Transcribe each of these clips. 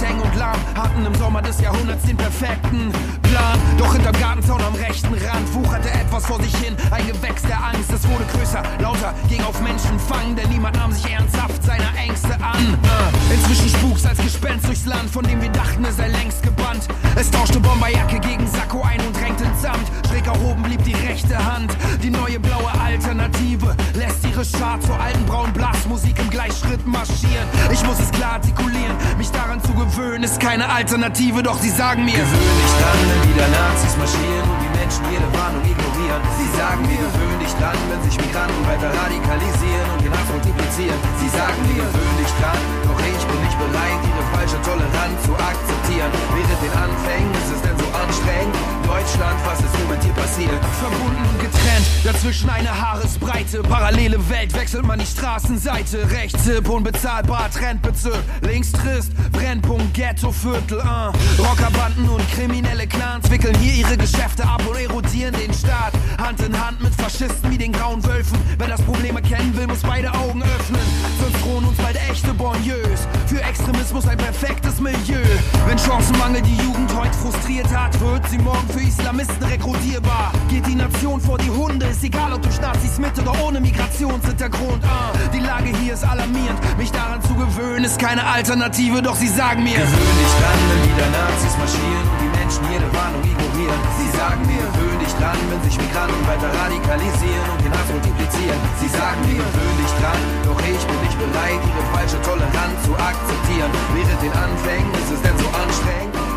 Boateng und Lahm hatten im Sommer des Jahrhunderts den perfekten Plan. Doch hinterm Gartenzaun am rechten Rand wucherte etwas vor sich hin, ein Gewächs der Angst. Es wurde größer, lauter, ging auf Menschenfang, denn niemand nahm sich ernsthaft seiner Ängste an. Äh, inzwischen spukt's als Gespenst durchs Land, von dem wir dachten, es sei längst gebannt. Es tauschte Bomberjacke gegen Sakko ein und drängte Samt. Schräg erhoben blieb die rechte Hand. Die neue blaue Alternative lässt ihre Schar zur alten braunen Blasmusik im Gleichschritt marschieren. Ich muss es klar artikulieren, mich daran zu gewöhnen, ist keine Alternative, doch sie sagen mir: Gewöhn dich dran, wenn wieder Nazis marschieren Menschen jede Warnung ignorieren. Sie sagen mir, gewöhn dich dran, wenn sich Migranten weiter radikalisieren und den Hass multiplizieren. Sie sagen mir, gewöhn dich dran, doch ich bin nicht bereit, ihre falsche Toleranz zu akzeptieren. Während den Anfängen ist es denn so anstrengend. Deutschland, was ist nur mit dir passiert? Verbunden und getrennt, dazwischen eine Haaresbreite. Parallele Welt, wechselt man die Straßenseite. Rechts hip, unbezahlbar, Trendbezirk. Links trist, Brennpunkt, Ghettoviertel. Uh. Rockerbanden und kriminelle Clans wickeln hier ihre Geschäfte ab und erodieren den Staat. Hand in Hand mit Faschisten wie den grauen Wölfen. Wer das Problem erkennen will, muss beide Augen öffnen. Sonst drohen uns bald echte Bonnieus. Für Extremismus ein perfektes Milieu. Wenn Chancenmangel die Jugend heute frustriert hat, wird sie morgen für Islamisten rekrutierbar. Geht die Nation vor die Hunde, ist egal ob durch Nazis mit oder ohne Migrationshintergrund. Uh, die Lage hier ist alarmierend, mich daran zu gewöhnen ist keine Alternative, doch sie sagen mir. Gewöhn dich dran, wenn wieder Nazis marschieren und die Menschen jede Warnung ignorieren. Sie sagen mir, gewöhn dich dran, wenn sich Migranten weiter radikalisieren und den Hass multiplizieren. Sie sagen mir, gewöhn dich dran, doch ich bin nicht bereit, ihre falsche Toleranz zu akzeptieren. Während den Anfängen ist es denn so anstrengend.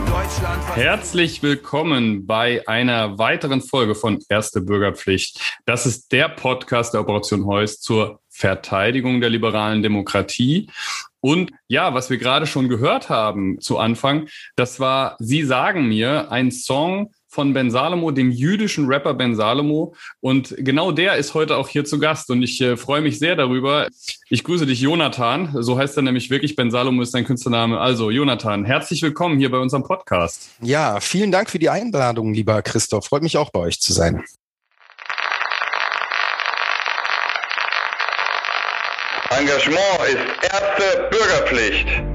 Herzlich willkommen bei einer weiteren Folge von Erste Bürgerpflicht. Das ist der Podcast der Operation Heuss zur Verteidigung der liberalen Demokratie. Und ja, was wir gerade schon gehört haben zu Anfang, das war Sie sagen mir, ein Song von Ben Salomo, dem jüdischen Rapper Ben Salomo. Und genau der ist heute auch hier zu Gast. Und ich äh, freue mich sehr darüber. Ich grüße dich, Jonathan. So heißt er nämlich wirklich. Ben Salomo ist sein Künstlername. Also, Jonathan, herzlich willkommen hier bei unserem Podcast. Ja, vielen Dank für die Einladung, lieber Christoph. Freut mich auch bei euch zu sein. Engagement ist erste Bürgerpflicht.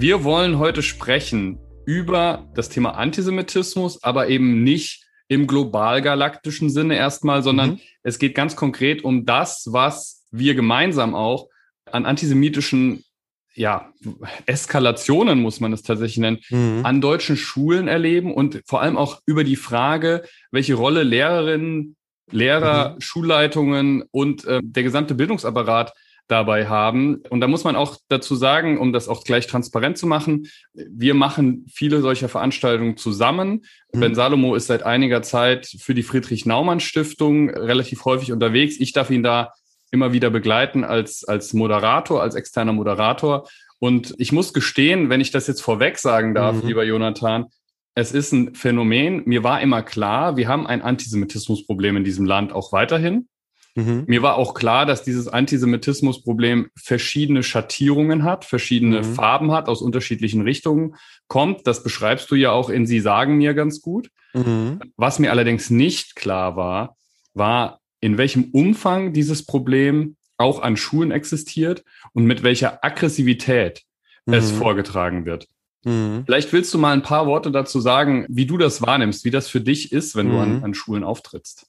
Wir wollen heute sprechen über das Thema Antisemitismus, aber eben nicht im global-galaktischen Sinne erstmal, sondern mhm. es geht ganz konkret um das, was wir gemeinsam auch an antisemitischen ja, Eskalationen, muss man es tatsächlich nennen, mhm. an deutschen Schulen erleben und vor allem auch über die Frage, welche Rolle Lehrerinnen, Lehrer, mhm. Schulleitungen und äh, der gesamte Bildungsapparat dabei haben. Und da muss man auch dazu sagen, um das auch gleich transparent zu machen, wir machen viele solcher Veranstaltungen zusammen. Mhm. Ben Salomo ist seit einiger Zeit für die Friedrich-Naumann-Stiftung relativ häufig unterwegs. Ich darf ihn da immer wieder begleiten als, als Moderator, als externer Moderator. Und ich muss gestehen, wenn ich das jetzt vorweg sagen darf, mhm. lieber Jonathan, es ist ein Phänomen. Mir war immer klar, wir haben ein Antisemitismusproblem in diesem Land auch weiterhin. Mhm. Mir war auch klar, dass dieses Antisemitismusproblem verschiedene Schattierungen hat, verschiedene mhm. Farben hat, aus unterschiedlichen Richtungen kommt. Das beschreibst du ja auch in Sie sagen mir ganz gut. Mhm. Was mir allerdings nicht klar war, war, in welchem Umfang dieses Problem auch an Schulen existiert und mit welcher Aggressivität es mhm. vorgetragen wird. Mhm. Vielleicht willst du mal ein paar Worte dazu sagen, wie du das wahrnimmst, wie das für dich ist, wenn du an, mhm. an Schulen auftrittst.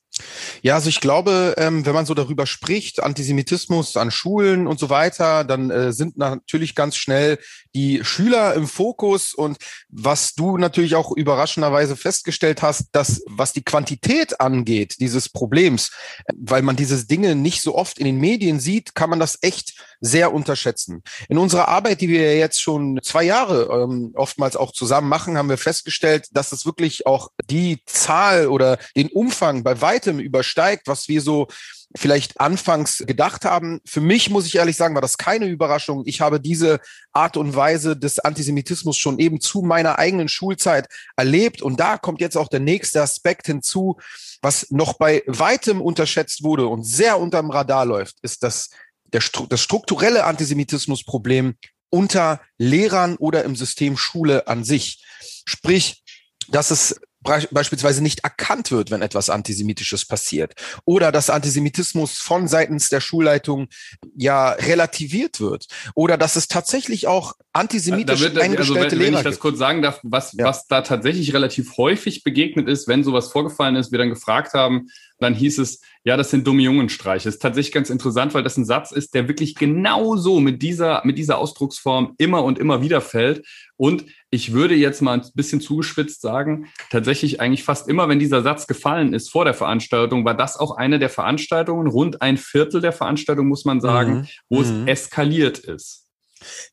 Ja, also ich glaube, ähm, wenn man so darüber spricht, Antisemitismus an Schulen und so weiter, dann äh, sind natürlich ganz schnell die Schüler im Fokus und was du natürlich auch überraschenderweise festgestellt hast, dass was die Quantität angeht dieses Problems, äh, weil man diese Dinge nicht so oft in den Medien sieht, kann man das echt sehr unterschätzen. In unserer Arbeit, die wir jetzt schon zwei Jahre ähm, oftmals auch zusammen machen, haben wir festgestellt, dass es wirklich auch die Zahl oder den Umfang bei weitem übersteigt, was wir so vielleicht anfangs gedacht haben. Für mich, muss ich ehrlich sagen, war das keine Überraschung. Ich habe diese Art und Weise des Antisemitismus schon eben zu meiner eigenen Schulzeit erlebt. Und da kommt jetzt auch der nächste Aspekt hinzu, was noch bei weitem unterschätzt wurde und sehr unterm Radar läuft, ist das, der, das strukturelle Antisemitismusproblem unter Lehrern oder im System Schule an sich. Sprich, dass es beispielsweise nicht erkannt wird, wenn etwas Antisemitisches passiert. Oder dass Antisemitismus von seitens der Schulleitung ja relativiert wird. Oder dass es tatsächlich auch antisemitisch wird, eingestellte also wenn, Lehrer Wenn ich das kurz sagen darf, was, ja. was da tatsächlich relativ häufig begegnet ist, wenn sowas vorgefallen ist, wir dann gefragt haben, dann hieß es, ja, das sind dumme Jungenstreiche. Ist tatsächlich ganz interessant, weil das ein Satz ist, der wirklich genauso mit dieser, mit dieser Ausdrucksform immer und immer wieder fällt. Und ich würde jetzt mal ein bisschen zugespitzt sagen, tatsächlich eigentlich fast immer, wenn dieser Satz gefallen ist vor der Veranstaltung, war das auch eine der Veranstaltungen, rund ein Viertel der Veranstaltung, muss man sagen, mhm. wo mhm. es eskaliert ist.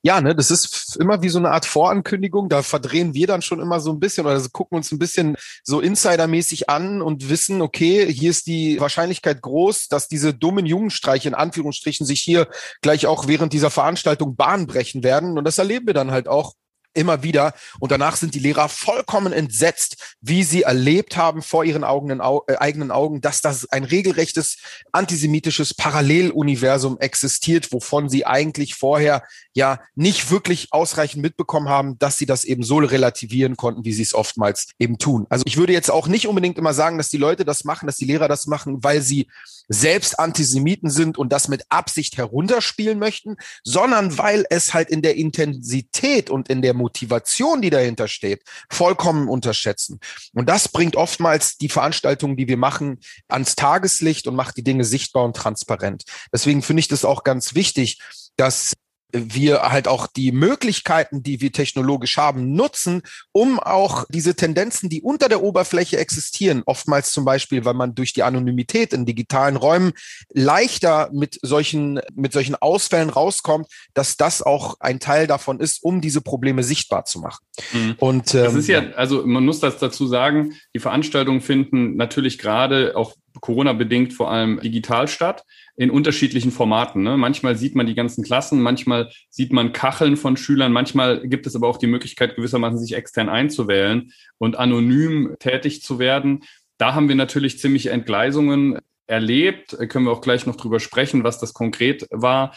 Ja, ne, das ist immer wie so eine Art Vorankündigung. Da verdrehen wir dann schon immer so ein bisschen oder gucken uns ein bisschen so insidermäßig an und wissen, okay, hier ist die Wahrscheinlichkeit groß, dass diese dummen Jugendstreiche in Anführungsstrichen sich hier gleich auch während dieser Veranstaltung Bahn brechen werden. Und das erleben wir dann halt auch immer wieder. Und danach sind die Lehrer vollkommen entsetzt, wie sie erlebt haben vor ihren Augen, äh, eigenen Augen, dass das ein regelrechtes antisemitisches Paralleluniversum existiert, wovon sie eigentlich vorher ja nicht wirklich ausreichend mitbekommen haben, dass sie das eben so relativieren konnten, wie sie es oftmals eben tun. Also ich würde jetzt auch nicht unbedingt immer sagen, dass die Leute das machen, dass die Lehrer das machen, weil sie selbst Antisemiten sind und das mit Absicht herunterspielen möchten, sondern weil es halt in der Intensität und in der Motivation, die dahinter steht, vollkommen unterschätzen. Und das bringt oftmals die Veranstaltungen, die wir machen, ans Tageslicht und macht die Dinge sichtbar und transparent. Deswegen finde ich das auch ganz wichtig, dass wir halt auch die Möglichkeiten, die wir technologisch haben, nutzen, um auch diese Tendenzen, die unter der Oberfläche existieren, oftmals zum Beispiel, weil man durch die Anonymität in digitalen Räumen leichter mit solchen, mit solchen Ausfällen rauskommt, dass das auch ein Teil davon ist, um diese Probleme sichtbar zu machen. Mhm. Und ähm, das ist ja, also man muss das dazu sagen, die Veranstaltungen finden natürlich gerade auch Corona-bedingt vor allem digital statt, in unterschiedlichen Formaten. Ne? Manchmal sieht man die ganzen Klassen, manchmal sieht man Kacheln von Schülern, manchmal gibt es aber auch die Möglichkeit, gewissermaßen sich extern einzuwählen und anonym tätig zu werden. Da haben wir natürlich ziemliche Entgleisungen erlebt, können wir auch gleich noch drüber sprechen, was das konkret war.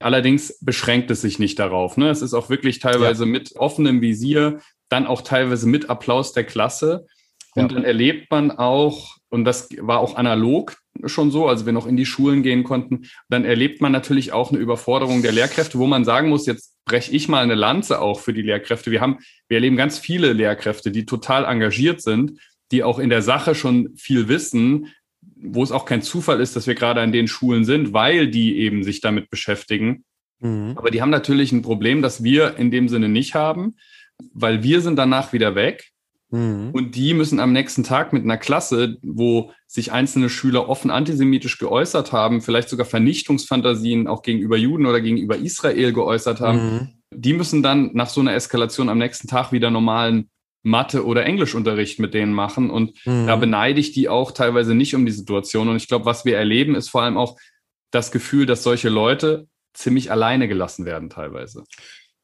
Allerdings beschränkt es sich nicht darauf. Ne? Es ist auch wirklich teilweise ja. mit offenem Visier, dann auch teilweise mit Applaus der Klasse. Und ja. dann erlebt man auch, und das war auch analog schon so, also wir noch in die Schulen gehen konnten, dann erlebt man natürlich auch eine Überforderung der Lehrkräfte, wo man sagen muss, jetzt breche ich mal eine Lanze auch für die Lehrkräfte. Wir haben, wir erleben ganz viele Lehrkräfte, die total engagiert sind, die auch in der Sache schon viel wissen, wo es auch kein Zufall ist, dass wir gerade an den Schulen sind, weil die eben sich damit beschäftigen. Mhm. Aber die haben natürlich ein Problem, das wir in dem Sinne nicht haben, weil wir sind danach wieder weg Mhm. Und die müssen am nächsten Tag mit einer Klasse, wo sich einzelne Schüler offen antisemitisch geäußert haben, vielleicht sogar Vernichtungsfantasien auch gegenüber Juden oder gegenüber Israel geäußert haben, mhm. die müssen dann nach so einer Eskalation am nächsten Tag wieder normalen Mathe- oder Englischunterricht mit denen machen. Und mhm. da beneide ich die auch teilweise nicht um die Situation. Und ich glaube, was wir erleben, ist vor allem auch das Gefühl, dass solche Leute ziemlich alleine gelassen werden teilweise.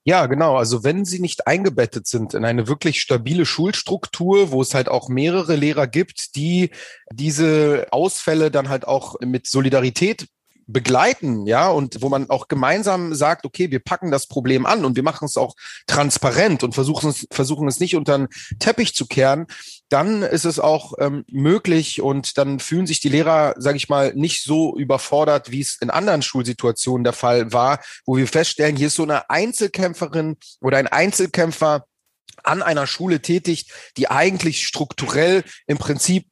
Ja, genau. Also wenn sie nicht eingebettet sind in eine wirklich stabile Schulstruktur, wo es halt auch mehrere Lehrer gibt, die diese Ausfälle dann halt auch mit Solidarität begleiten, ja, und wo man auch gemeinsam sagt, okay, wir packen das Problem an und wir machen es auch transparent und versuchen es, versuchen es nicht unter den Teppich zu kehren, dann ist es auch ähm, möglich und dann fühlen sich die Lehrer, sage ich mal, nicht so überfordert, wie es in anderen Schulsituationen der Fall war, wo wir feststellen, hier ist so eine Einzelkämpferin oder ein Einzelkämpfer an einer Schule tätig, die eigentlich strukturell im Prinzip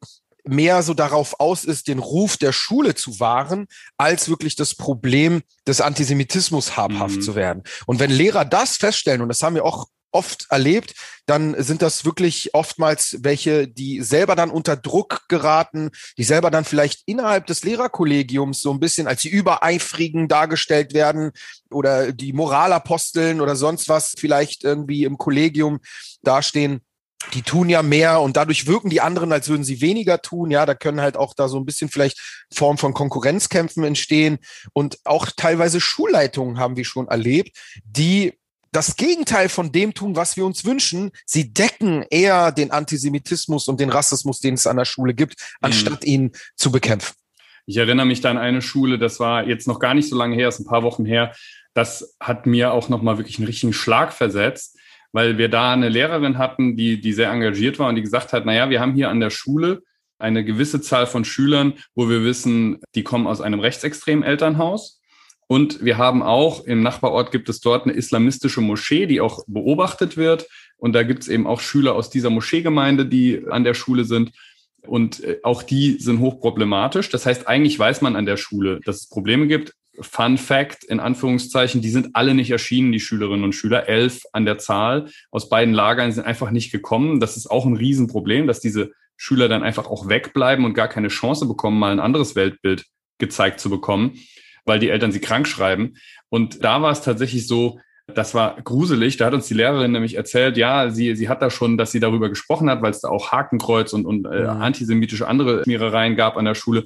mehr so darauf aus ist, den Ruf der Schule zu wahren, als wirklich das Problem des Antisemitismus habhaft mhm. zu werden. Und wenn Lehrer das feststellen, und das haben wir auch oft erlebt, dann sind das wirklich oftmals welche, die selber dann unter Druck geraten, die selber dann vielleicht innerhalb des Lehrerkollegiums so ein bisschen als die Übereifrigen dargestellt werden oder die Moralaposteln oder sonst was vielleicht irgendwie im Kollegium dastehen die tun ja mehr und dadurch wirken die anderen, als würden sie weniger tun. Ja, da können halt auch da so ein bisschen vielleicht Form von Konkurrenzkämpfen entstehen und auch teilweise Schulleitungen haben wir schon erlebt, die das Gegenteil von dem tun, was wir uns wünschen. Sie decken eher den Antisemitismus und den Rassismus, den es an der Schule gibt, anstatt mhm. ihn zu bekämpfen. Ich erinnere mich da an eine Schule, das war jetzt noch gar nicht so lange her, ist ein paar Wochen her. das hat mir auch nochmal wirklich einen richtigen Schlag versetzt, weil wir da eine Lehrerin hatten, die, die sehr engagiert war und die gesagt hat, naja, wir haben hier an der Schule eine gewisse Zahl von Schülern, wo wir wissen, die kommen aus einem rechtsextremen Elternhaus. Und wir haben auch im Nachbarort gibt es dort eine islamistische Moschee, die auch beobachtet wird. Und da gibt es eben auch Schüler aus dieser Moscheegemeinde, die an der Schule sind. Und äh, auch die sind hochproblematisch. Das heißt, eigentlich weiß man an der Schule, dass es Probleme gibt. Fun Fact, in Anführungszeichen, die sind alle nicht erschienen, die Schülerinnen und Schüler. Elf an der Zahl aus beiden Lagern sind einfach nicht gekommen. Das ist auch ein Riesenproblem, dass diese Schüler dann einfach auch wegbleiben und gar keine Chance bekommen, mal ein anderes Weltbild gezeigt zu bekommen, weil die Eltern sie krank schreiben. Und da war es tatsächlich so, das war gruselig. Da hat uns die Lehrerin nämlich erzählt, ja, sie, sie hat da schon, dass sie darüber gesprochen hat, weil es da auch Hakenkreuz und, und äh, antisemitische andere Schmierereien gab an der Schule,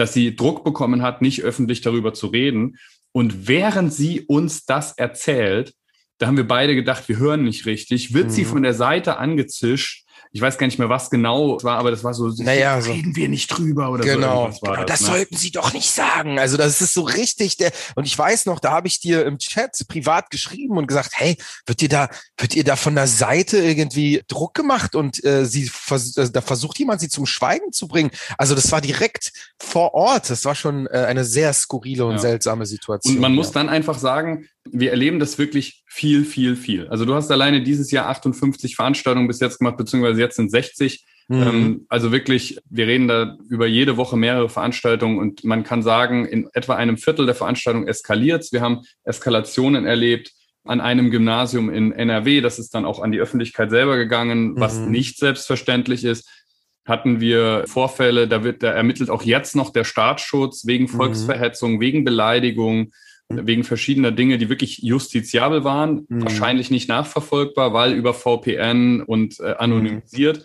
dass sie Druck bekommen hat, nicht öffentlich darüber zu reden. Und während sie uns das erzählt, da haben wir beide gedacht, wir hören nicht richtig, wird mhm. sie von der Seite angezischt ich weiß gar nicht mehr, was genau war, aber das war so, naja, so. reden wir nicht drüber oder genau. so. Genau, das, das ne? sollten Sie doch nicht sagen. Also das ist so richtig der, und ich weiß noch, da habe ich dir im Chat privat geschrieben und gesagt, hey, wird ihr da, wird ihr da von der Seite irgendwie Druck gemacht und äh, sie vers äh, da versucht jemand, sie zum Schweigen zu bringen. Also das war direkt vor Ort. Das war schon äh, eine sehr skurrile und ja. seltsame Situation. Und man ja. muss dann einfach sagen, wir erleben das wirklich viel, viel, viel. Also du hast alleine dieses Jahr 58 Veranstaltungen bis jetzt gemacht, beziehungsweise jetzt sind 60. Mhm. Ähm, also wirklich, wir reden da über jede Woche mehrere Veranstaltungen und man kann sagen, in etwa einem Viertel der Veranstaltungen eskaliert Wir haben Eskalationen erlebt an einem Gymnasium in NRW. Das ist dann auch an die Öffentlichkeit selber gegangen, was mhm. nicht selbstverständlich ist hatten wir Vorfälle, da wird, da ermittelt auch jetzt noch der Staatsschutz wegen mhm. Volksverhetzung, mhm. wegen Beleidigung, wegen verschiedener Dinge, die wirklich justiziabel waren, mhm. wahrscheinlich nicht nachverfolgbar, weil über VPN und äh, anonymisiert. Mhm.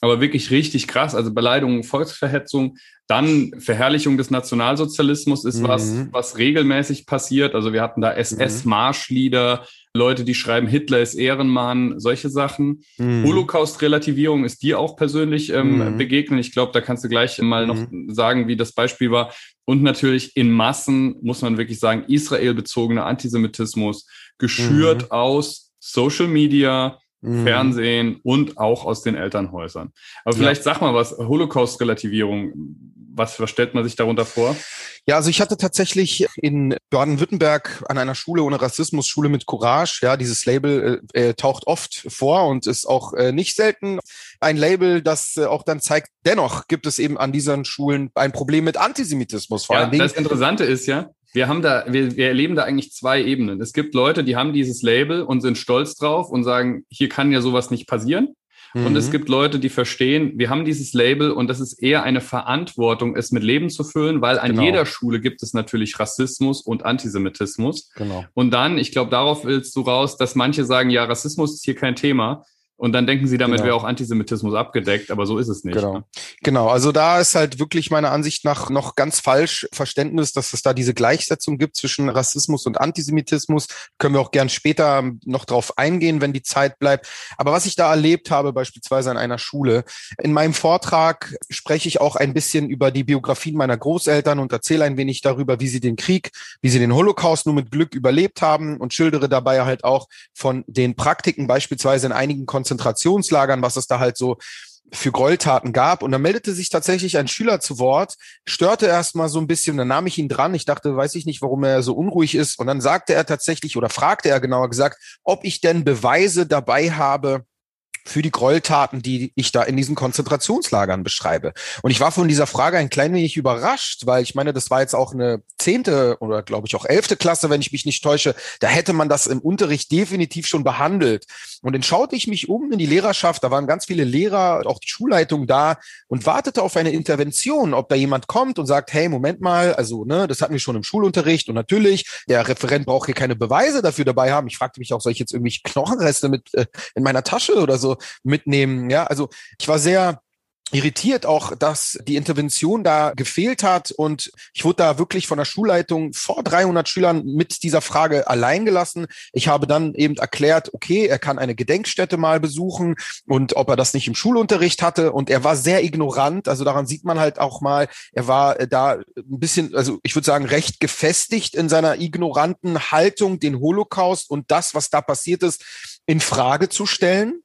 Aber wirklich richtig krass. Also Beleidigung, Volksverhetzung, dann Verherrlichung des Nationalsozialismus ist mhm. was, was regelmäßig passiert. Also wir hatten da SS-Marschlieder, Leute, die schreiben, Hitler ist Ehrenmann, solche Sachen. Mhm. Holocaust-Relativierung ist dir auch persönlich ähm, mhm. begegnet. Ich glaube, da kannst du gleich mal noch mhm. sagen, wie das Beispiel war. Und natürlich in Massen, muss man wirklich sagen, Israel-bezogener Antisemitismus, geschürt mhm. aus Social Media, mhm. Fernsehen und auch aus den Elternhäusern. Aber vielleicht ja. sag mal was, Holocaust-Relativierung, was, was stellt man sich darunter vor? Ja, also ich hatte tatsächlich in Baden-Württemberg an einer Schule ohne Rassismus, Schule mit Courage, ja, dieses Label äh, äh, taucht oft vor und ist auch äh, nicht selten ein Label, das äh, auch dann zeigt, dennoch gibt es eben an diesen Schulen ein Problem mit Antisemitismus. Vor ja, allen Dingen. Das Interessante ist ja, wir haben da, wir, wir erleben da eigentlich zwei Ebenen. Es gibt Leute, die haben dieses Label und sind stolz drauf und sagen, hier kann ja sowas nicht passieren. Mhm. Und es mhm. gibt Leute, die verstehen, wir haben dieses Label und das ist eher eine Verantwortung, es mit Leben zu füllen, weil an genau. jeder Schule gibt es natürlich Rassismus und Antisemitismus. Genau. Und dann, ich glaube, darauf willst du raus, dass manche sagen, ja, Rassismus ist hier kein Thema. Und dann denken sie, damit genau. wäre auch Antisemitismus abgedeckt, aber so ist es nicht. Genau. Ne? genau, also da ist halt wirklich meiner Ansicht nach noch ganz falsch Verständnis, dass es da diese Gleichsetzung gibt zwischen Rassismus und Antisemitismus. Können wir auch gern später noch drauf eingehen, wenn die Zeit bleibt. Aber was ich da erlebt habe, beispielsweise an einer Schule, in meinem Vortrag spreche ich auch ein bisschen über die Biografien meiner Großeltern und erzähle ein wenig darüber, wie sie den Krieg, wie sie den Holocaust nur mit Glück überlebt haben und schildere dabei halt auch von den Praktiken beispielsweise in einigen Konzerten Konzentrationslagern, was es da halt so für Gräueltaten gab. Und da meldete sich tatsächlich ein Schüler zu Wort, störte erst mal so ein bisschen, dann nahm ich ihn dran. Ich dachte, weiß ich nicht, warum er so unruhig ist. Und dann sagte er tatsächlich oder fragte er genauer gesagt, ob ich denn Beweise dabei habe, für die Gräueltaten, die ich da in diesen Konzentrationslagern beschreibe. Und ich war von dieser Frage ein klein wenig überrascht, weil ich meine, das war jetzt auch eine zehnte oder glaube ich auch elfte Klasse, wenn ich mich nicht täusche. Da hätte man das im Unterricht definitiv schon behandelt. Und dann schaute ich mich um in die Lehrerschaft, da waren ganz viele Lehrer, auch die Schulleitung da und wartete auf eine Intervention, ob da jemand kommt und sagt, hey, Moment mal, also, ne, das hatten wir schon im Schulunterricht und natürlich, der Referent braucht hier keine Beweise dafür dabei haben. Ich fragte mich auch, soll ich jetzt irgendwie Knochenreste mit äh, in meiner Tasche oder so mitnehmen. Ja, also ich war sehr irritiert auch, dass die Intervention da gefehlt hat und ich wurde da wirklich von der Schulleitung vor 300 Schülern mit dieser Frage allein gelassen. Ich habe dann eben erklärt, okay, er kann eine Gedenkstätte mal besuchen und ob er das nicht im Schulunterricht hatte und er war sehr ignorant, also daran sieht man halt auch mal, er war äh, da ein bisschen, also ich würde sagen, recht gefestigt in seiner ignoranten Haltung, den Holocaust und das, was da passiert ist, in Frage zu stellen.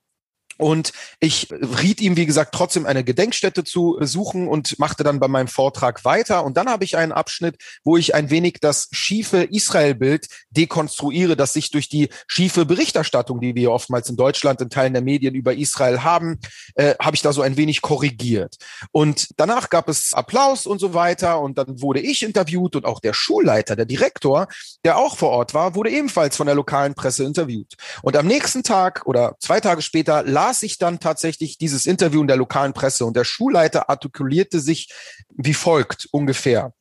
Und ich riet ihm, wie gesagt, trotzdem eine Gedenkstätte zu besuchen und machte dann bei meinem Vortrag weiter. Und dann habe ich einen Abschnitt, wo ich ein wenig das schiefe Israel-Bild dekonstruiere, das sich durch die schiefe Berichterstattung, die wir oftmals in Deutschland in Teilen der Medien über Israel haben, äh, habe ich da so ein wenig korrigiert. Und danach gab es Applaus und so weiter. Und dann wurde ich interviewt und auch der Schulleiter, der Direktor, der auch vor Ort war, wurde ebenfalls von der lokalen Presse interviewt. Und am nächsten Tag oder zwei Tage später las ich dann tatsächlich dieses Interview in der lokalen Presse und der Schulleiter artikulierte sich wie folgt ungefähr.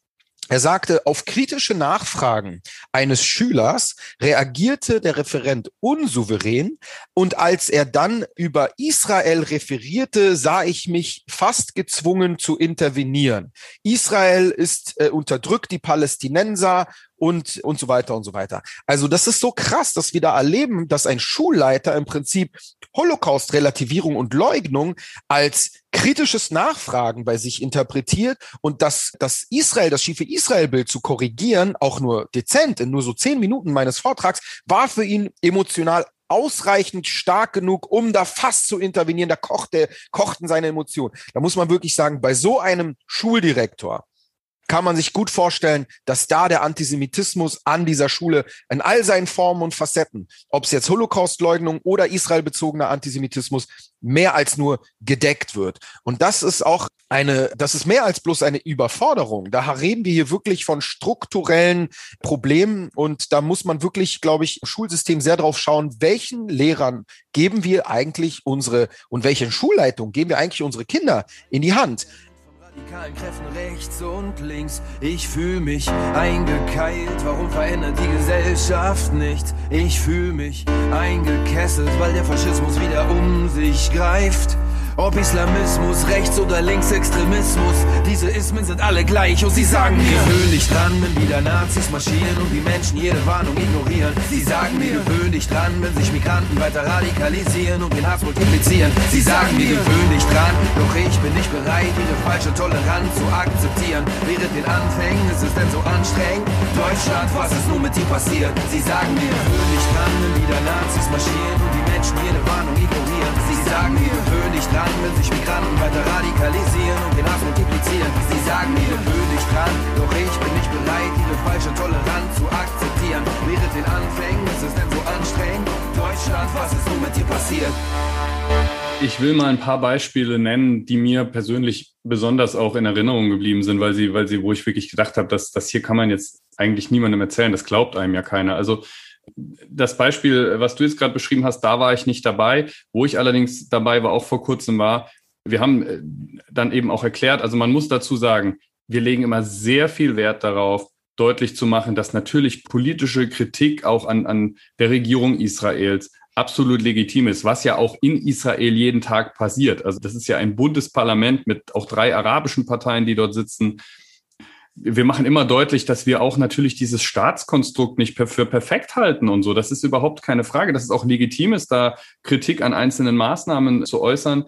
Er sagte, auf kritische Nachfragen eines Schülers reagierte der Referent unsouverän und als er dann über Israel referierte, sah ich mich fast gezwungen zu intervenieren. Israel ist äh, unterdrückt die Palästinenser und, und so weiter und so weiter. Also das ist so krass, dass wir da erleben, dass ein Schulleiter im Prinzip Holocaust-Relativierung und Leugnung als kritisches Nachfragen bei sich interpretiert und das, das Israel, das schiefe Israel-Bild zu korrigieren, auch nur dezent, in nur so zehn Minuten meines Vortrags, war für ihn emotional ausreichend stark genug, um da fast zu intervenieren. Da kochte, kochten seine Emotionen. Da muss man wirklich sagen, bei so einem Schuldirektor, kann man sich gut vorstellen, dass da der Antisemitismus an dieser Schule in all seinen Formen und Facetten, ob es jetzt Holocaustleugnung oder israelbezogener Antisemitismus, mehr als nur gedeckt wird. Und das ist auch eine, das ist mehr als bloß eine Überforderung. Da reden wir hier wirklich von strukturellen Problemen und da muss man wirklich, glaube ich, im Schulsystem sehr drauf schauen, welchen Lehrern geben wir eigentlich unsere und welchen Schulleitung geben wir eigentlich unsere Kinder in die Hand radikalen Kräften rechts und links. Ich fühl mich eingekeilt, warum verändert die Gesellschaft nichts? Ich fühl mich eingekesselt, weil der Faschismus wieder um sich greift. Ob Islamismus, Rechts- oder Linksextremismus, diese Ismen sind alle gleich und sie sagen mir, gewöhn dich dran, wenn wieder Nazis marschieren und die Menschen jede Warnung ignorieren. Sie sagen mir, gewöhn dich dran, wenn sich Migranten weiter radikalisieren und den Hass multiplizieren. Sie sagen mir, gewöhn dich dran, doch ich bin nicht bereit, ihre falsche Toleranz zu akzeptieren. Während den Anfängen ist es denn so anstrengend? Deutschland, was ist nun mit dir passiert? Sie sagen mir, gewöhn dich dran, wenn wieder Nazis marschieren und Menschen jede Warnung ignorieren. Sie sagen mir, gewöhn dich dran, wenn sich Migranten weiter radikalisieren und den Hass multiplizieren. Sie sagen mir, gewöhn dich dran, doch ich bin nicht bereit, ihre falsche Toleranz zu akzeptieren. Während den Anfängen ist es denn so anstrengend? Deutschland, was ist nun mit dir passiert? Ich will mal ein paar Beispiele nennen, die mir persönlich besonders auch in Erinnerung geblieben sind, weil sie, weil sie, wo ich wirklich gedacht habe, dass das hier kann man jetzt eigentlich niemandem erzählen, das glaubt einem ja keiner. Also das Beispiel, was du jetzt gerade beschrieben hast, da war ich nicht dabei. Wo ich allerdings dabei war, auch vor kurzem war, wir haben äh, dann eben auch erklärt, also man muss dazu sagen, wir legen immer sehr viel Wert darauf, deutlich zu machen, dass natürlich politische Kritik auch an, an der Regierung Israels absolut legitim ist, was ja auch in Israel jeden Tag passiert. Also das ist ja ein buntes Parlament mit auch drei arabischen Parteien, die dort sitzen wir machen immer deutlich, dass wir auch natürlich dieses Staatskonstrukt nicht für perfekt halten und so. Das ist überhaupt keine Frage. Dass es auch legitim ist, da Kritik an einzelnen Maßnahmen zu äußern.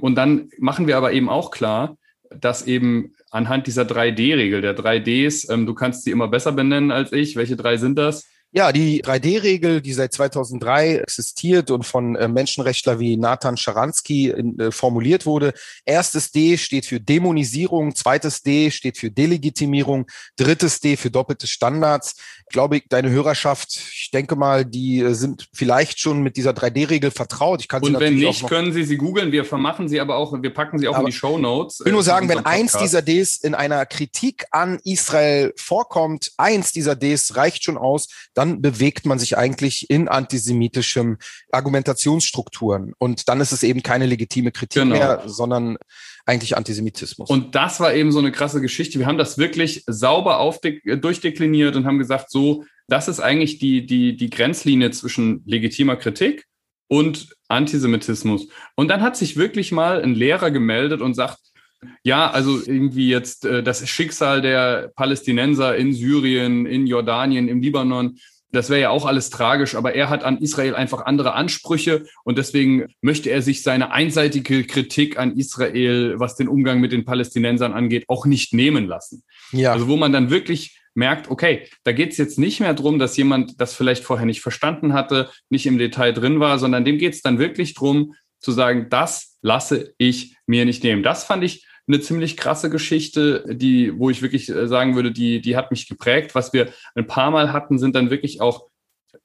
Und dann machen wir aber eben auch klar, dass eben anhand dieser 3D-Regel, der 3Ds, ähm, du kannst sie immer besser benennen als ich. Welche drei sind das? Ja, die 3D-Regel, die seit 2003 existiert und von äh, Menschenrechtler wie Nathan Scharansky äh, formuliert wurde. Erstes D steht für Dämonisierung, zweites D steht für Delegitimierung, drittes D für doppelte Standards. Ich glaube, deine Hörerschaft, ich denke mal, die äh, sind vielleicht schon mit dieser 3D-Regel vertraut. Ich kann und wenn nicht, können Sie sie googeln. Wir vermachen sie aber auch, wir packen sie auch in die Show Notes. Ich will nur sagen, wenn eins dieser Ds in einer Kritik an Israel vorkommt, eins dieser Ds reicht schon aus, dann bewegt man sich eigentlich in antisemitischem Argumentationsstrukturen. Und dann ist es eben keine legitime Kritik genau. mehr, sondern eigentlich Antisemitismus. Und das war eben so eine krasse Geschichte. Wir haben das wirklich sauber durchdekliniert und haben gesagt, so, das ist eigentlich die, die, die Grenzlinie zwischen legitimer Kritik und Antisemitismus. Und dann hat sich wirklich mal ein Lehrer gemeldet und sagt, ja, also irgendwie jetzt äh, das Schicksal der Palästinenser in Syrien, in Jordanien, im Libanon, das wäre ja auch alles tragisch, aber er hat an Israel einfach andere Ansprüche und deswegen möchte er sich seine einseitige Kritik an Israel, was den Umgang mit den Palästinensern angeht, auch nicht nehmen lassen. Ja. Also wo man dann wirklich merkt, okay, da geht es jetzt nicht mehr drum, dass jemand das vielleicht vorher nicht verstanden hatte, nicht im Detail drin war, sondern dem geht es dann wirklich drum, zu sagen, das lasse ich mir nicht nehmen. Das fand ich eine ziemlich krasse Geschichte, die, wo ich wirklich äh, sagen würde, die, die hat mich geprägt. Was wir ein paar Mal hatten, sind dann wirklich auch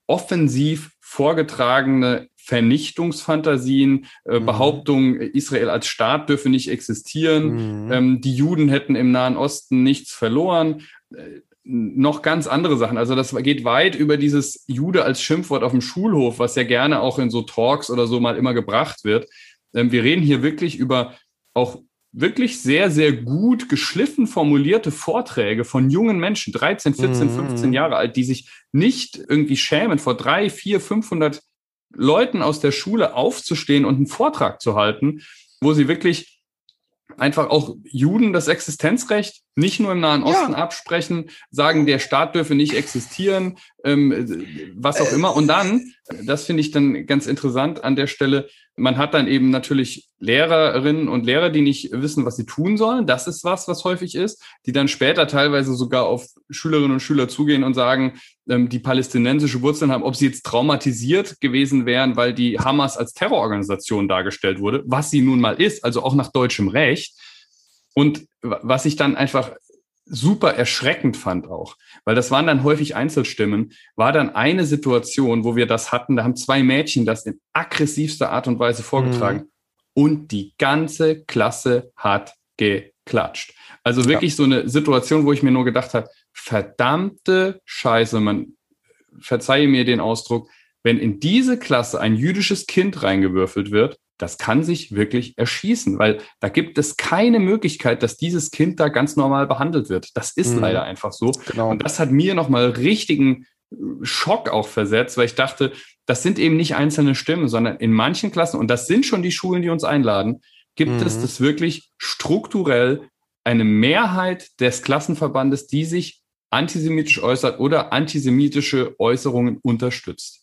offensiv vorgetragene Vernichtungsfantasien, äh, mhm. Behauptungen, Israel als Staat dürfe nicht existieren, mhm. ähm, die Juden hätten im Nahen Osten nichts verloren. Äh, noch ganz andere Sachen. Also das geht weit über dieses Jude als Schimpfwort auf dem Schulhof, was ja gerne auch in so Talks oder so mal immer gebracht wird. Ähm, wir reden hier wirklich über auch wirklich sehr, sehr gut geschliffen formulierte Vorträge von jungen Menschen, 13, 14, 15 Jahre alt, die sich nicht irgendwie schämen, vor drei, vier, 500 Leuten aus der Schule aufzustehen und einen Vortrag zu halten, wo sie wirklich einfach auch Juden das Existenzrecht nicht nur im Nahen Osten ja. absprechen, sagen, der Staat dürfe nicht existieren, ähm, was auch immer. Und dann, das finde ich dann ganz interessant an der Stelle, man hat dann eben natürlich Lehrerinnen und Lehrer, die nicht wissen, was sie tun sollen. Das ist was, was häufig ist, die dann später teilweise sogar auf Schülerinnen und Schüler zugehen und sagen, ähm, die palästinensische Wurzeln haben, ob sie jetzt traumatisiert gewesen wären, weil die Hamas als Terrororganisation dargestellt wurde, was sie nun mal ist, also auch nach deutschem Recht. Und was ich dann einfach super erschreckend fand auch, weil das waren dann häufig Einzelstimmen, war dann eine Situation, wo wir das hatten, da haben zwei Mädchen das in aggressivster Art und Weise vorgetragen mhm. und die ganze Klasse hat geklatscht. Also wirklich ja. so eine Situation, wo ich mir nur gedacht habe, verdammte Scheiße, man verzeihe mir den Ausdruck, wenn in diese Klasse ein jüdisches Kind reingewürfelt wird, das kann sich wirklich erschießen, weil da gibt es keine Möglichkeit, dass dieses Kind da ganz normal behandelt wird. Das ist mhm. leider einfach so. Genau. Und das hat mir nochmal richtigen äh, Schock auch versetzt, weil ich dachte, das sind eben nicht einzelne Stimmen, sondern in manchen Klassen, und das sind schon die Schulen, die uns einladen, gibt mhm. es das wirklich strukturell eine Mehrheit des Klassenverbandes, die sich antisemitisch äußert oder antisemitische Äußerungen unterstützt.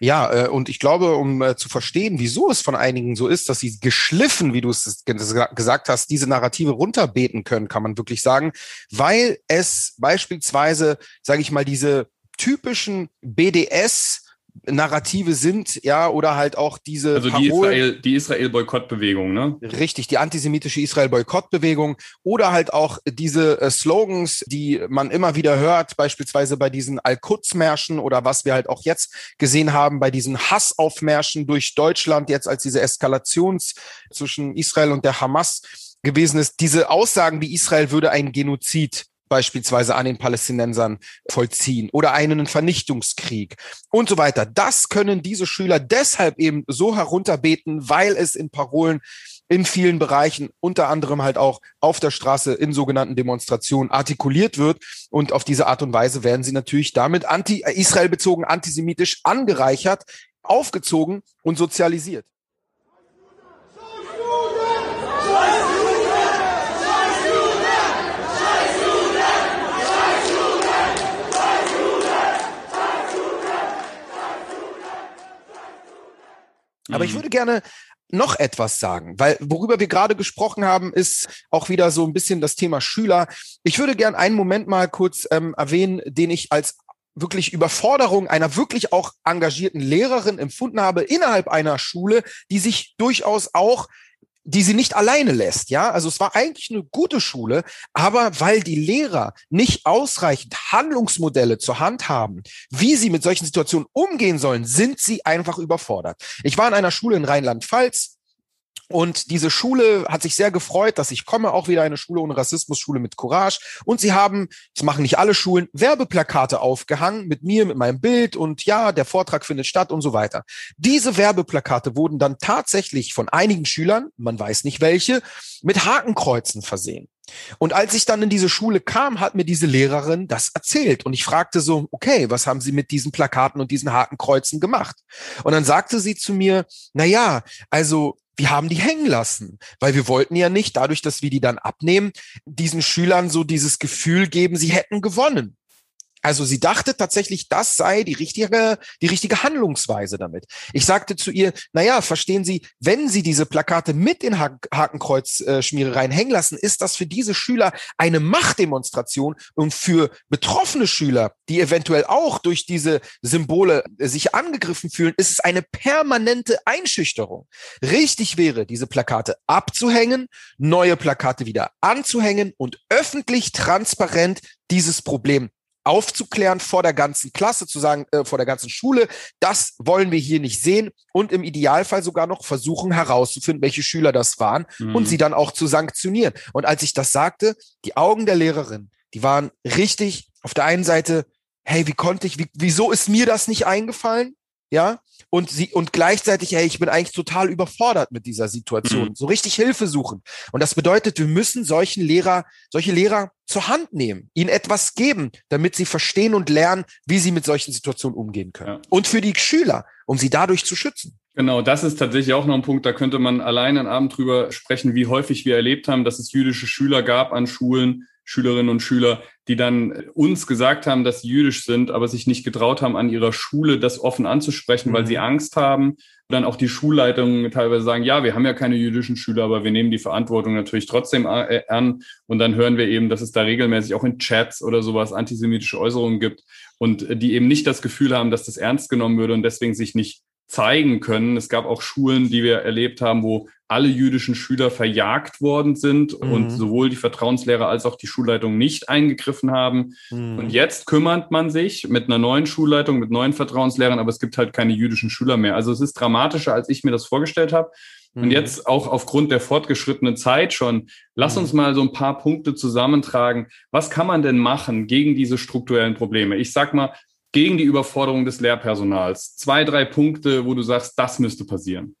Ja, äh, und ich glaube, um äh, zu verstehen, wieso es von einigen so ist, dass sie geschliffen, wie du es gesagt hast, diese Narrative runterbeten können, kann man wirklich sagen, weil es beispielsweise, sage ich mal, diese typischen BDS Narrative sind, ja, oder halt auch diese. Also die Israel, die Israel-Boykott-Bewegung, ne? Richtig, die antisemitische Israel-Boykott-Bewegung oder halt auch diese äh, Slogans, die man immer wieder hört, beispielsweise bei diesen Al-Quds-Märschen oder was wir halt auch jetzt gesehen haben, bei diesen Hassaufmärschen durch Deutschland, jetzt als diese Eskalations zwischen Israel und der Hamas gewesen ist, diese Aussagen wie Israel würde ein Genozid beispielsweise an den Palästinensern vollziehen oder einen Vernichtungskrieg und so weiter. Das können diese Schüler deshalb eben so herunterbeten, weil es in Parolen in vielen Bereichen, unter anderem halt auch auf der Straße in sogenannten Demonstrationen artikuliert wird. Und auf diese Art und Weise werden sie natürlich damit anti-Israel bezogen, antisemitisch angereichert, aufgezogen und sozialisiert. Aber ich mhm. würde gerne noch etwas sagen, weil worüber wir gerade gesprochen haben, ist auch wieder so ein bisschen das Thema Schüler. Ich würde gerne einen Moment mal kurz ähm, erwähnen, den ich als wirklich Überforderung einer wirklich auch engagierten Lehrerin empfunden habe innerhalb einer Schule, die sich durchaus auch die sie nicht alleine lässt, ja. Also es war eigentlich eine gute Schule, aber weil die Lehrer nicht ausreichend Handlungsmodelle zur Hand haben, wie sie mit solchen Situationen umgehen sollen, sind sie einfach überfordert. Ich war in einer Schule in Rheinland-Pfalz, und diese Schule hat sich sehr gefreut, dass ich komme, auch wieder eine Schule ohne Rassismus, Schule mit Courage. Und sie haben, das machen nicht alle Schulen, Werbeplakate aufgehangen mit mir, mit meinem Bild und ja, der Vortrag findet statt und so weiter. Diese Werbeplakate wurden dann tatsächlich von einigen Schülern, man weiß nicht welche, mit Hakenkreuzen versehen. Und als ich dann in diese Schule kam, hat mir diese Lehrerin das erzählt. Und ich fragte so, okay, was haben Sie mit diesen Plakaten und diesen Hakenkreuzen gemacht? Und dann sagte sie zu mir, na ja, also wir haben die hängen lassen, weil wir wollten ja nicht, dadurch, dass wir die dann abnehmen, diesen Schülern so dieses Gefühl geben, sie hätten gewonnen. Also sie dachte tatsächlich, das sei die richtige, die richtige Handlungsweise damit. Ich sagte zu ihr, na ja, verstehen Sie, wenn Sie diese Plakate mit in Hakenkreuz-Schmierereien hängen lassen, ist das für diese Schüler eine Machtdemonstration und für betroffene Schüler, die eventuell auch durch diese Symbole äh, sich angegriffen fühlen, ist es eine permanente Einschüchterung. Richtig wäre, diese Plakate abzuhängen, neue Plakate wieder anzuhängen und öffentlich transparent dieses Problem aufzuklären vor der ganzen Klasse, zu sagen, äh, vor der ganzen Schule, das wollen wir hier nicht sehen und im Idealfall sogar noch versuchen herauszufinden, welche Schüler das waren mhm. und sie dann auch zu sanktionieren. Und als ich das sagte, die Augen der Lehrerin, die waren richtig auf der einen Seite, hey, wie konnte ich, wie, wieso ist mir das nicht eingefallen? Ja, und sie und gleichzeitig, hey, ich bin eigentlich total überfordert mit dieser Situation. Mhm. So richtig Hilfe suchen. Und das bedeutet, wir müssen solchen Lehrer, solche Lehrer zur Hand nehmen, ihnen etwas geben, damit sie verstehen und lernen, wie sie mit solchen Situationen umgehen können. Ja. Und für die Schüler, um sie dadurch zu schützen. Genau, das ist tatsächlich auch noch ein Punkt, da könnte man allein einen Abend drüber sprechen, wie häufig wir erlebt haben, dass es jüdische Schüler gab an Schulen, Schülerinnen und Schüler, die dann uns gesagt haben, dass sie jüdisch sind, aber sich nicht getraut haben, an ihrer Schule das offen anzusprechen, mhm. weil sie Angst haben. Und dann auch die Schulleitungen teilweise sagen, ja, wir haben ja keine jüdischen Schüler, aber wir nehmen die Verantwortung natürlich trotzdem äh, an. Und dann hören wir eben, dass es da regelmäßig auch in Chats oder sowas antisemitische Äußerungen gibt und die eben nicht das Gefühl haben, dass das ernst genommen würde und deswegen sich nicht zeigen können. Es gab auch Schulen, die wir erlebt haben, wo alle jüdischen Schüler verjagt worden sind mhm. und sowohl die Vertrauenslehrer als auch die Schulleitung nicht eingegriffen haben. Mhm. Und jetzt kümmert man sich mit einer neuen Schulleitung, mit neuen Vertrauenslehrern, aber es gibt halt keine jüdischen Schüler mehr. Also es ist dramatischer, als ich mir das vorgestellt habe. Mhm. Und jetzt auch aufgrund der fortgeschrittenen Zeit schon, lass mhm. uns mal so ein paar Punkte zusammentragen. Was kann man denn machen gegen diese strukturellen Probleme? Ich sag mal, gegen die Überforderung des Lehrpersonals. Zwei, drei Punkte, wo du sagst, das müsste passieren.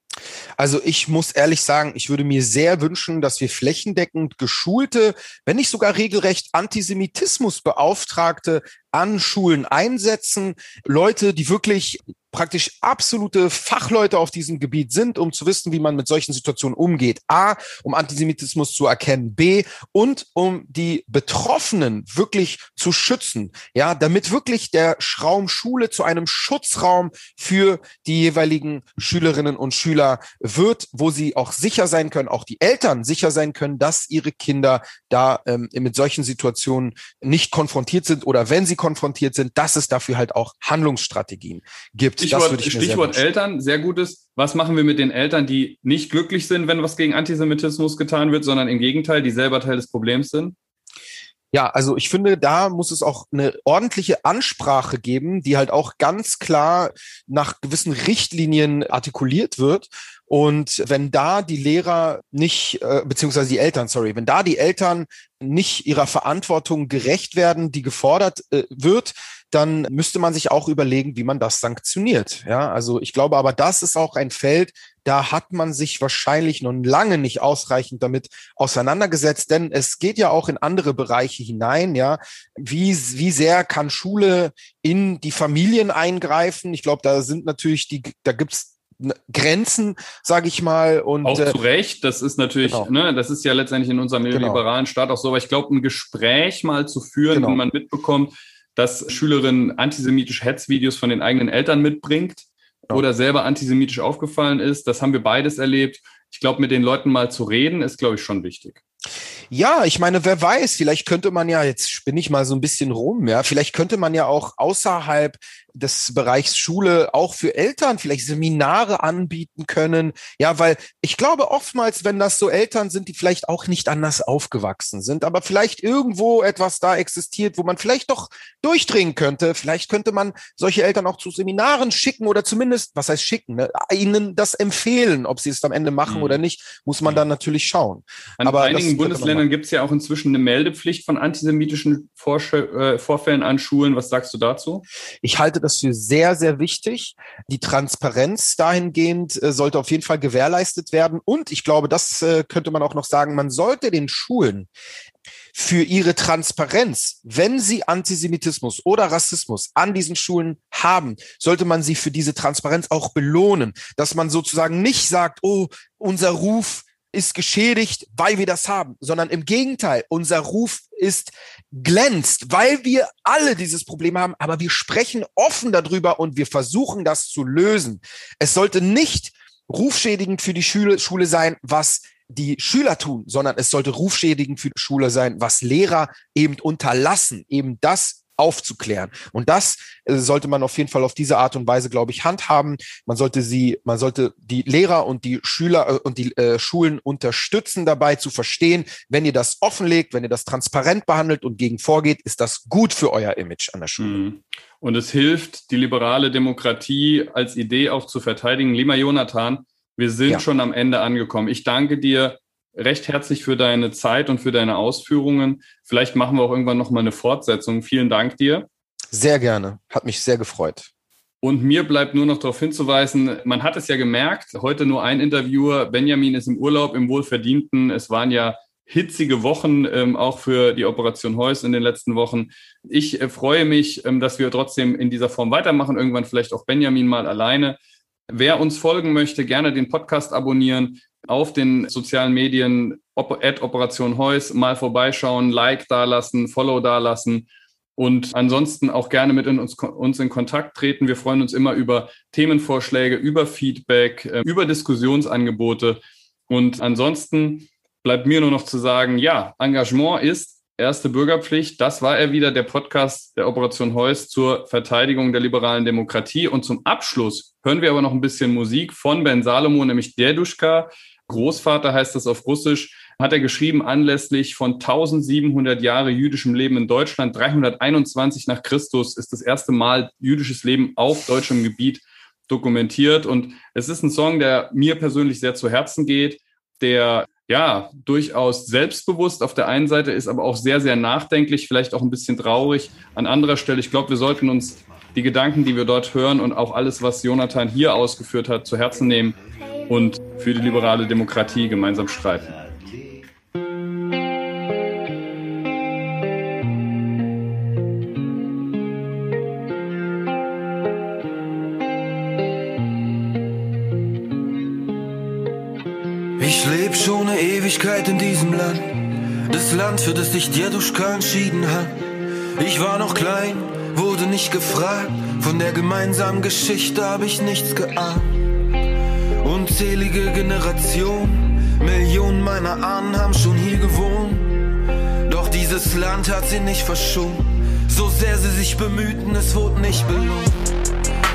Also ich muss ehrlich sagen, ich würde mir sehr wünschen, dass wir flächendeckend geschulte, wenn nicht sogar regelrecht Antisemitismusbeauftragte an Schulen einsetzen. Leute, die wirklich praktisch absolute Fachleute auf diesem Gebiet sind, um zu wissen, wie man mit solchen Situationen umgeht. A, um Antisemitismus zu erkennen. B, und um die Betroffenen wirklich zu schützen. Ja, damit wirklich der Schraum Schule zu einem Schutzraum für die jeweiligen Schülerinnen und Schüler wird, wo sie auch sicher sein können, auch die Eltern sicher sein können, dass ihre Kinder da ähm, mit solchen Situationen nicht konfrontiert sind oder wenn sie konfrontiert sind, dass es dafür halt auch Handlungsstrategien gibt. Stichwort, Stichwort sehr Eltern, sehr gutes. Was machen wir mit den Eltern, die nicht glücklich sind, wenn was gegen Antisemitismus getan wird, sondern im Gegenteil, die selber Teil des Problems sind? Ja, also ich finde, da muss es auch eine ordentliche Ansprache geben, die halt auch ganz klar nach gewissen Richtlinien artikuliert wird. Und wenn da die Lehrer nicht, äh, beziehungsweise die Eltern, sorry, wenn da die Eltern nicht ihrer Verantwortung gerecht werden, die gefordert äh, wird, dann müsste man sich auch überlegen, wie man das sanktioniert. Ja, also ich glaube aber, das ist auch ein Feld, da hat man sich wahrscheinlich noch lange nicht ausreichend damit auseinandergesetzt, denn es geht ja auch in andere Bereiche hinein, ja. Wie, wie sehr kann Schule in die Familien eingreifen? Ich glaube, da sind natürlich die, da gibt's Grenzen, sage ich mal. Und, auch äh, zu Recht, das ist natürlich, genau. ne, das ist ja letztendlich in unserem genau. liberalen Staat auch so, aber ich glaube, ein Gespräch mal zu führen, genau. wenn man mitbekommt, dass Schülerin antisemitische Hetzvideos von den eigenen Eltern mitbringt ja. oder selber antisemitisch aufgefallen ist. Das haben wir beides erlebt. Ich glaube, mit den Leuten mal zu reden, ist, glaube ich, schon wichtig. Ja, ich meine, wer weiß, vielleicht könnte man ja, jetzt spinne ich mal so ein bisschen rum, ja, vielleicht könnte man ja auch außerhalb des Bereichs Schule auch für Eltern vielleicht Seminare anbieten können. Ja, weil ich glaube oftmals, wenn das so Eltern sind, die vielleicht auch nicht anders aufgewachsen sind, aber vielleicht irgendwo etwas da existiert, wo man vielleicht doch durchdringen könnte. Vielleicht könnte man solche Eltern auch zu Seminaren schicken oder zumindest, was heißt schicken, ne? ihnen das empfehlen, ob sie es am Ende machen mhm. oder nicht, muss man dann natürlich schauen. An aber einigen Bundesländern gibt es ja auch inzwischen eine Meldepflicht von antisemitischen Vorsch äh, Vorfällen an Schulen. Was sagst du dazu? Ich halte das für sehr, sehr wichtig. Die Transparenz dahingehend äh, sollte auf jeden Fall gewährleistet werden. Und ich glaube, das äh, könnte man auch noch sagen, man sollte den Schulen für ihre Transparenz, wenn sie Antisemitismus oder Rassismus an diesen Schulen haben, sollte man sie für diese Transparenz auch belohnen, dass man sozusagen nicht sagt, oh, unser Ruf ist geschädigt, weil wir das haben, sondern im Gegenteil, unser Ruf ist glänzt, weil wir alle dieses Problem haben, aber wir sprechen offen darüber und wir versuchen das zu lösen. Es sollte nicht rufschädigend für die Schule, Schule sein, was die Schüler tun, sondern es sollte rufschädigend für die Schule sein, was Lehrer eben unterlassen, eben das aufzuklären. Und das äh, sollte man auf jeden Fall auf diese Art und Weise, glaube ich, handhaben. Man sollte sie, man sollte die Lehrer und die Schüler äh, und die äh, Schulen unterstützen dabei zu verstehen, wenn ihr das offenlegt, wenn ihr das transparent behandelt und gegen vorgeht, ist das gut für euer Image an der Schule. Mhm. Und es hilft, die liberale Demokratie als Idee auch zu verteidigen. Lima Jonathan, wir sind ja. schon am Ende angekommen. Ich danke dir recht herzlich für deine Zeit und für deine Ausführungen. Vielleicht machen wir auch irgendwann noch mal eine Fortsetzung. Vielen Dank dir. Sehr gerne. Hat mich sehr gefreut. Und mir bleibt nur noch darauf hinzuweisen, man hat es ja gemerkt, heute nur ein Interviewer, Benjamin ist im Urlaub, im Wohlverdienten. Es waren ja hitzige Wochen, ähm, auch für die Operation Heus in den letzten Wochen. Ich äh, freue mich, ähm, dass wir trotzdem in dieser Form weitermachen, irgendwann vielleicht auch Benjamin mal alleine. Wer uns folgen möchte, gerne den Podcast abonnieren, auf den sozialen Medien, at Operation Heus, mal vorbeischauen, Like dalassen, Follow dalassen und ansonsten auch gerne mit in uns, uns in Kontakt treten. Wir freuen uns immer über Themenvorschläge, über Feedback, äh, über Diskussionsangebote. Und ansonsten bleibt mir nur noch zu sagen, ja, Engagement ist erste Bürgerpflicht. Das war er wieder, der Podcast der Operation Heus zur Verteidigung der liberalen Demokratie. Und zum Abschluss hören wir aber noch ein bisschen Musik von Ben Salomo, nämlich Derduschka. Großvater heißt das auf Russisch. Hat er geschrieben anlässlich von 1700 Jahre jüdischem Leben in Deutschland. 321 nach Christus ist das erste Mal jüdisches Leben auf deutschem Gebiet dokumentiert. Und es ist ein Song, der mir persönlich sehr zu Herzen geht, der ja, durchaus selbstbewusst auf der einen Seite, ist aber auch sehr, sehr nachdenklich, vielleicht auch ein bisschen traurig an anderer Stelle. Ich glaube, wir sollten uns die Gedanken, die wir dort hören und auch alles, was Jonathan hier ausgeführt hat, zu Herzen nehmen und für die liberale Demokratie gemeinsam streiten. Ewigkeit in diesem Land. Das Land, für das sich Djeduschka entschieden hat. Ich war noch klein, wurde nicht gefragt. Von der gemeinsamen Geschichte habe ich nichts geahnt. Unzählige Generationen, Millionen meiner Ahnen haben schon hier gewohnt. Doch dieses Land hat sie nicht verschont. So sehr sie sich bemühten, es wurde nicht belohnt.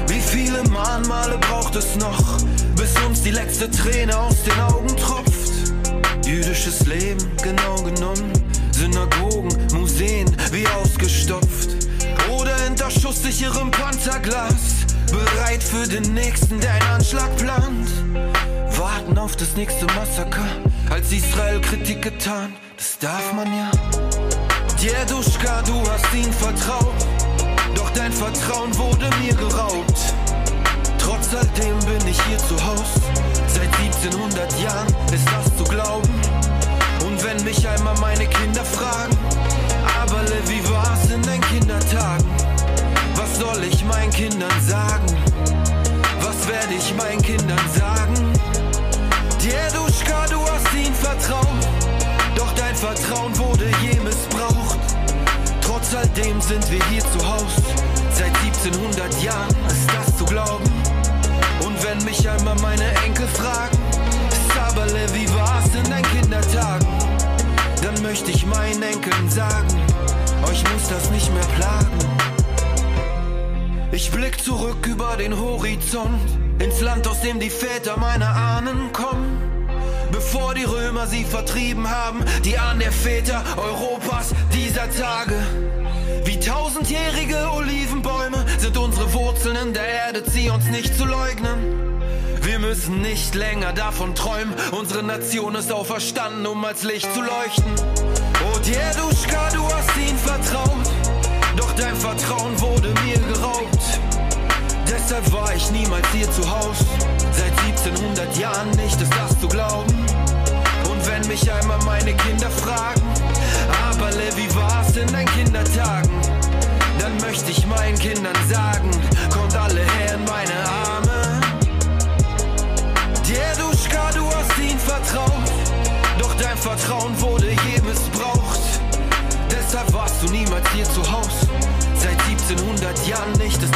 Wie viele Mahnmale braucht es noch, bis uns die letzte Träne aus den Augen tropft? Jüdisches Leben, genau genommen. Synagogen, Museen, wie ausgestopft. Oder hinter schusssicherem Panzerglas. Bereit für den nächsten, der einen Anschlag plant. Warten auf das nächste Massaker. Als Israel Kritik getan, das darf man ja. Djeduschka, du hast ihn vertraut. Doch dein Vertrauen wurde mir geraubt. Trotz alledem bin ich hier zu Haus. Seit 1700 Jahren ist das zu glauben. Mich einmal meine Kinder fragen, aber wie war's in deinen Kindertagen? Was soll ich meinen Kindern sagen? Was werde ich meinen Kindern sagen? Djeduschka, du hast ihnen vertraut, doch dein Vertrauen wurde je missbraucht. Trotz alledem sind wir hier zu Haus. Seit 1700 Jahren ist das zu glauben. Und wenn mich einmal meine Enkel fragen, Saberle, wie war's in möchte ich meinen Enkeln sagen, euch muss das nicht mehr plagen. Ich blick zurück über den Horizont, ins Land, aus dem die Väter meiner Ahnen kommen. Bevor die Römer sie vertrieben haben, die Ahnen der Väter Europas dieser Tage. Wie tausendjährige Olivenbäume sind unsere Wurzeln in der Erde, zieh uns nicht zu leugnen. Wir müssen nicht länger davon träumen. Unsere Nation ist auferstanden, um als Licht zu leuchten. Oh Dieduschka, du hast ihn vertraut. Doch dein Vertrauen wurde mir geraubt. Deshalb war ich niemals hier zu Haus. Seit 1700 Jahren nicht ist das zu glauben. Und wenn mich einmal meine Kinder fragen, aber wie war's in deinen Kindertagen? Dann möchte ich meinen Kindern sagen, kommt alle her in meine Arme. Dieduschka, du hast ihn vertraut, doch dein Vertrauen wurde je missbraucht. Deshalb warst du niemals hier zu Haus. Seit 1700 Jahren nicht das